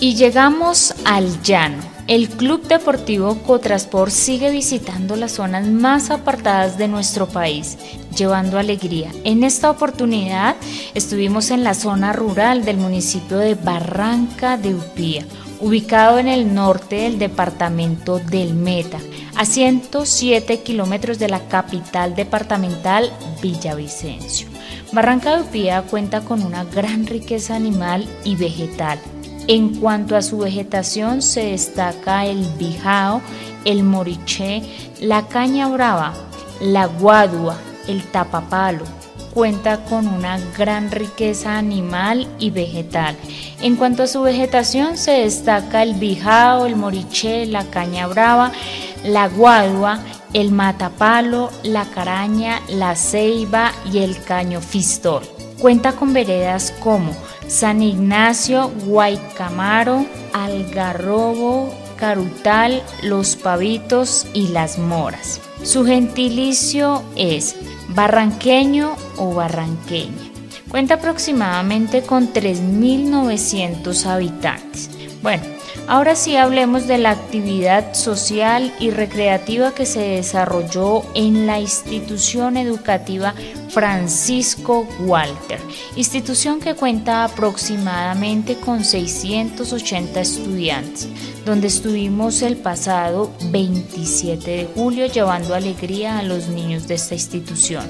Y llegamos al llano. El Club Deportivo Cotrasport sigue visitando las zonas más apartadas de nuestro país, llevando alegría. En esta oportunidad estuvimos en la zona rural del municipio de Barranca de Upía, ubicado en el norte del departamento del Meta, a 107 kilómetros de la capital departamental Villavicencio. Barranca de Upía cuenta con una gran riqueza animal y vegetal en cuanto a su vegetación se destaca el bijao, el moriché, la caña brava, la guadua, el tapapalo. Cuenta con una gran riqueza animal y vegetal. En cuanto a su vegetación se destaca el bijao, el moriché, la caña brava, la guadua, el matapalo, la caraña, la ceiba y el caño fistol. Cuenta con veredas como San Ignacio, Guaycamaro, Algarrobo, Carutal, Los Pavitos y Las Moras. Su gentilicio es barranqueño o barranqueña. Cuenta aproximadamente con 3.900 habitantes. Bueno, ahora sí hablemos de la actividad social y recreativa que se desarrolló en la institución educativa Francisco Walter, institución que cuenta aproximadamente con 680 estudiantes, donde estuvimos el pasado 27 de julio llevando alegría a los niños de esta institución,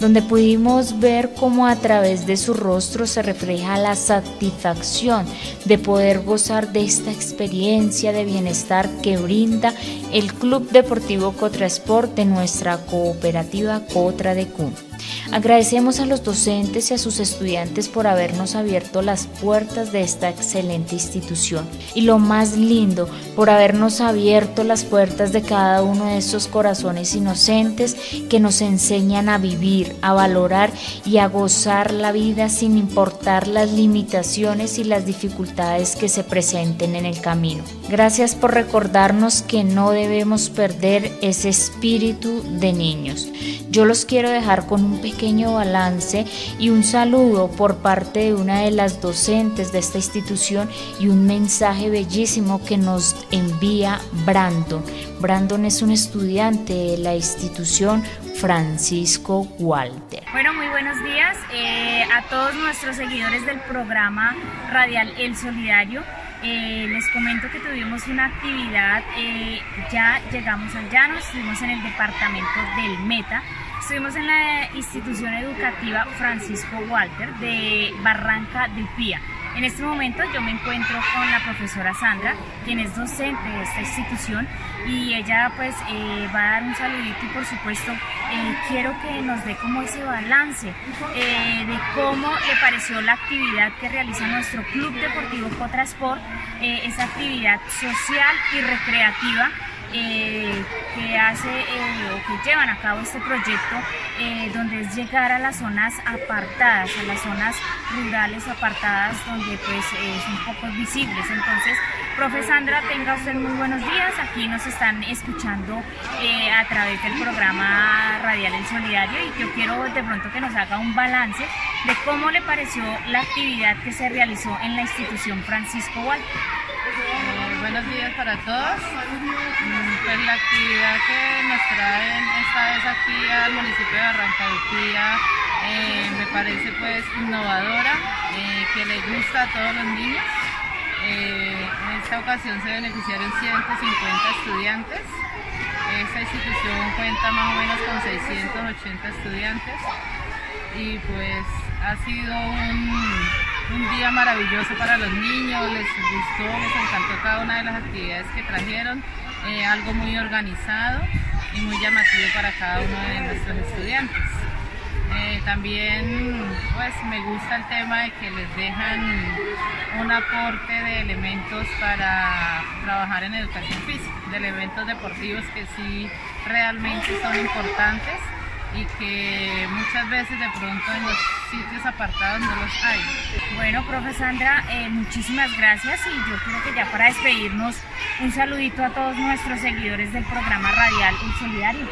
donde pudimos ver cómo a través de su rostro se refleja la satisfacción de poder gozar de esta experiencia de bienestar que brinda el Club Deportivo Cotrasport de nuestra cooperativa Cotra de Cun. Agradecemos a los docentes y a sus estudiantes por habernos abierto las puertas de esta excelente institución y lo más lindo, por habernos abierto las puertas de cada uno de esos corazones inocentes que nos enseñan a vivir, a valorar y a gozar la vida sin importar las limitaciones y las dificultades que se presenten en el camino. Gracias por recordarnos que no debemos perder ese espíritu de niños. Yo los quiero dejar con un pequeño balance y un saludo por parte de una de las docentes de esta institución y un mensaje bellísimo que nos envía Brandon. Brandon es un estudiante de la institución Francisco Walter. Bueno, muy buenos días eh, a todos nuestros seguidores del programa radial El Solidario. Eh, les comento que tuvimos una actividad, eh, ya llegamos al llano, estuvimos en el departamento del Meta, estuvimos en la institución educativa Francisco Walter de Barranca de Upía. En este momento yo me encuentro con la profesora Sandra, quien es docente de esta institución y ella pues eh, va a dar un saludito y por supuesto eh, quiero que nos dé como ese balance eh, de cómo le pareció la actividad que realiza nuestro Club Deportivo Cotrasport, esa actividad social y recreativa eh, que hace eh, o que llevan a cabo este proyecto eh, donde es llegar a las zonas apartadas, a las zonas rurales apartadas donde pues son poco visibles. Entonces, profe Sandra, tenga usted muy buenos días. Aquí nos están escuchando a través del programa Radial El Solidario y yo quiero de pronto que nos haga un balance de cómo le pareció la actividad que se realizó en la institución Francisco Walter buenos días para todos. Mm, pues la actividad que nos traen esta vez aquí al municipio de Arrancadupía eh, me parece pues innovadora, eh, que le gusta a todos los niños. Eh, en esta ocasión se beneficiaron 150 estudiantes. Esta institución cuenta más o menos con 680 estudiantes y pues ha sido un un día maravilloso para los niños, les gustó, les encantó cada una de las actividades que trajeron, eh, algo muy organizado y muy llamativo para cada uno de nuestros estudiantes. Eh, también pues me gusta el tema de que les dejan un aporte de elementos para trabajar en educación física, de elementos deportivos que sí realmente son importantes y que muchas veces de pronto en los sitios apartados no los hay. Bueno, profe Sandra, eh, muchísimas gracias y yo creo que ya para despedirnos, un saludito a todos nuestros seguidores del programa radial El Solidario.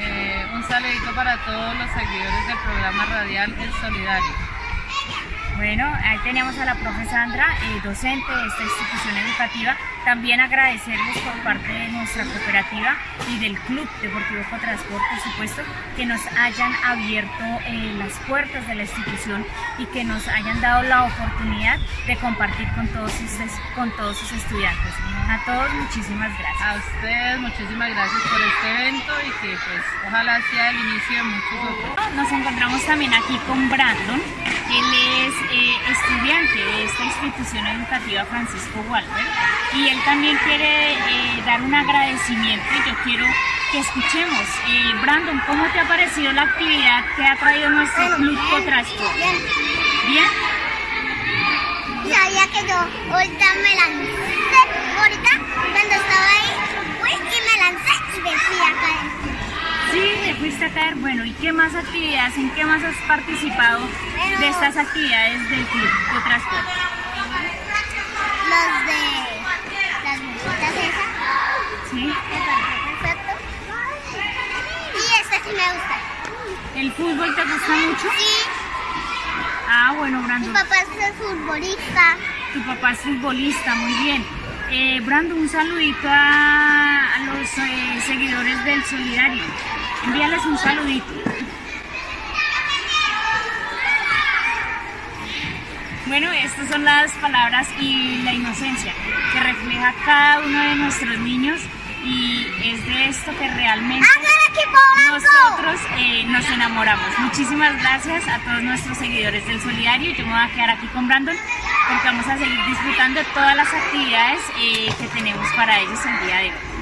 Eh, un saludito para todos los seguidores del programa radial El Solidario. Bueno, ahí teníamos a la profe Sandra, eh, docente de esta institución educativa. También agradecerles por parte de nuestra cooperativa y del Club Deportivo Cotransport, por supuesto, que nos hayan abierto eh, las puertas de la institución y que nos hayan dado la oportunidad de compartir con todos sus, con todos sus estudiantes. A todos muchísimas gracias. A ustedes muchísimas gracias por este evento y que pues ojalá sea el inicio de muchos otros. Nos encontramos también aquí con Brandon. Él es eh, estudiante de esta institución educativa Francisco Walter y él también quiere eh, dar un agradecimiento y yo quiero que escuchemos. Eh, Brandon, ¿cómo te ha parecido la actividad que ha traído nuestro club Cotrasco? Bien. ¿Bien? Sabía que yo ahorita me lancé, ahorita cuando estaba ahí, fui y me lancé y me fui a caer. Sí, me fuiste a caer. Bueno, ¿y qué más actividades, en qué más has participado de estas actividades del club Cotrasco? Los de las muñequitas esas, Sí. Y este sí me gusta. ¿El fútbol te gusta mucho? Sí, Ah, bueno, mi Brandon. papá es futbolista. Tu papá es futbolista, muy bien. Eh, Brando, un saludito a, a los eh, seguidores del Solidario. Envíales un saludito. Bueno, estas son las palabras y la inocencia que refleja cada uno de nuestros niños y es de esto que realmente nosotros eh, nos enamoramos. Muchísimas gracias a todos nuestros seguidores del Solidario. Yo me voy a quedar aquí con Brandon porque vamos a seguir disfrutando de todas las actividades eh, que tenemos para ellos el día de hoy.